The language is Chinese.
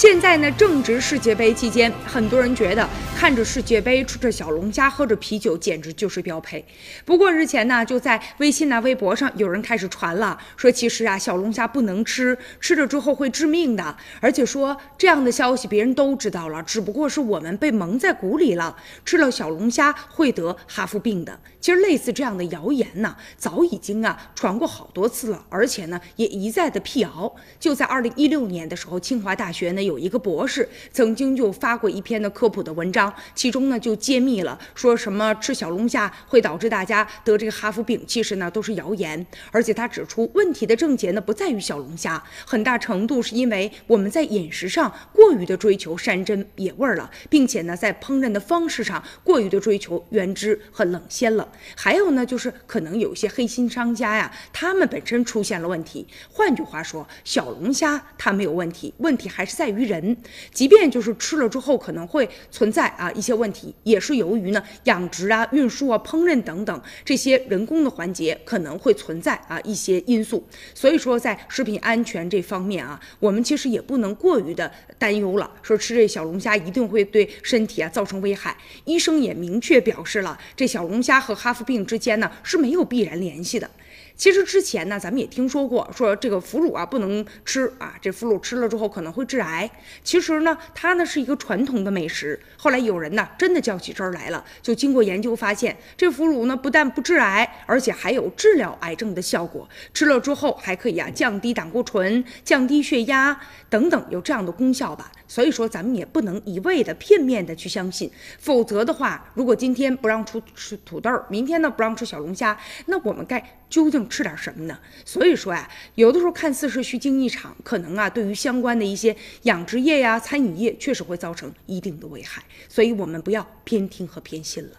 现在呢，正值世界杯期间，很多人觉得看着世界杯吃着小龙虾、喝着啤酒，简直就是标配。不过日前呢，就在微信呐、微博上，有人开始传了，说其实啊，小龙虾不能吃，吃了之后会致命的。而且说这样的消息别人都知道了，只不过是我们被蒙在鼓里了，吃了小龙虾会得哈弗病的。其实类似这样的谣言呢，早已经啊传过好多次了，而且呢也一再的辟谣。就在二零一六年的时候，清华大学呢有一个博士曾经就发过一篇的科普的文章，其中呢就揭秘了说什么吃小龙虾会导致大家得这个哈夫病，其实呢都是谣言。而且他指出，问题的症结呢不在于小龙虾，很大程度是因为我们在饮食上过于的追求山珍野味了，并且呢在烹饪的方式上过于的追求原汁和冷鲜了。还有呢，就是可能有一些黑心商家呀，他们本身出现了问题。换句话说，小龙虾它没有问题，问题还是在于人。即便就是吃了之后可能会存在啊一些问题，也是由于呢养殖啊、运输啊、烹饪等等这些人工的环节可能会存在啊一些因素。所以说，在食品安全这方面啊，我们其实也不能过于的担忧了，说吃这小龙虾一定会对身体啊造成危害。医生也明确表示了，这小龙虾和哈弗病之间呢是没有必然联系的。其实之前呢，咱们也听说过，说这个腐乳啊不能吃啊，这腐乳吃了之后可能会致癌。其实呢，它呢是一个传统的美食。后来有人呢真的较起真儿来了，就经过研究发现，这腐乳呢不但不致癌，而且还有治疗癌症的效果。吃了之后还可以啊降低胆固醇、降低血压等等，有这样的功效吧。所以说咱们也不能一味的片面的去相信，否则的话，如果今天不让出吃土豆，明天呢不让吃小龙虾，那我们该究竟吃点什么呢？所以说呀，有的时候看似是虚惊一场，可能啊对于相关的一些养殖业呀、餐饮业确实会造成一定的危害，所以我们不要偏听和偏信了。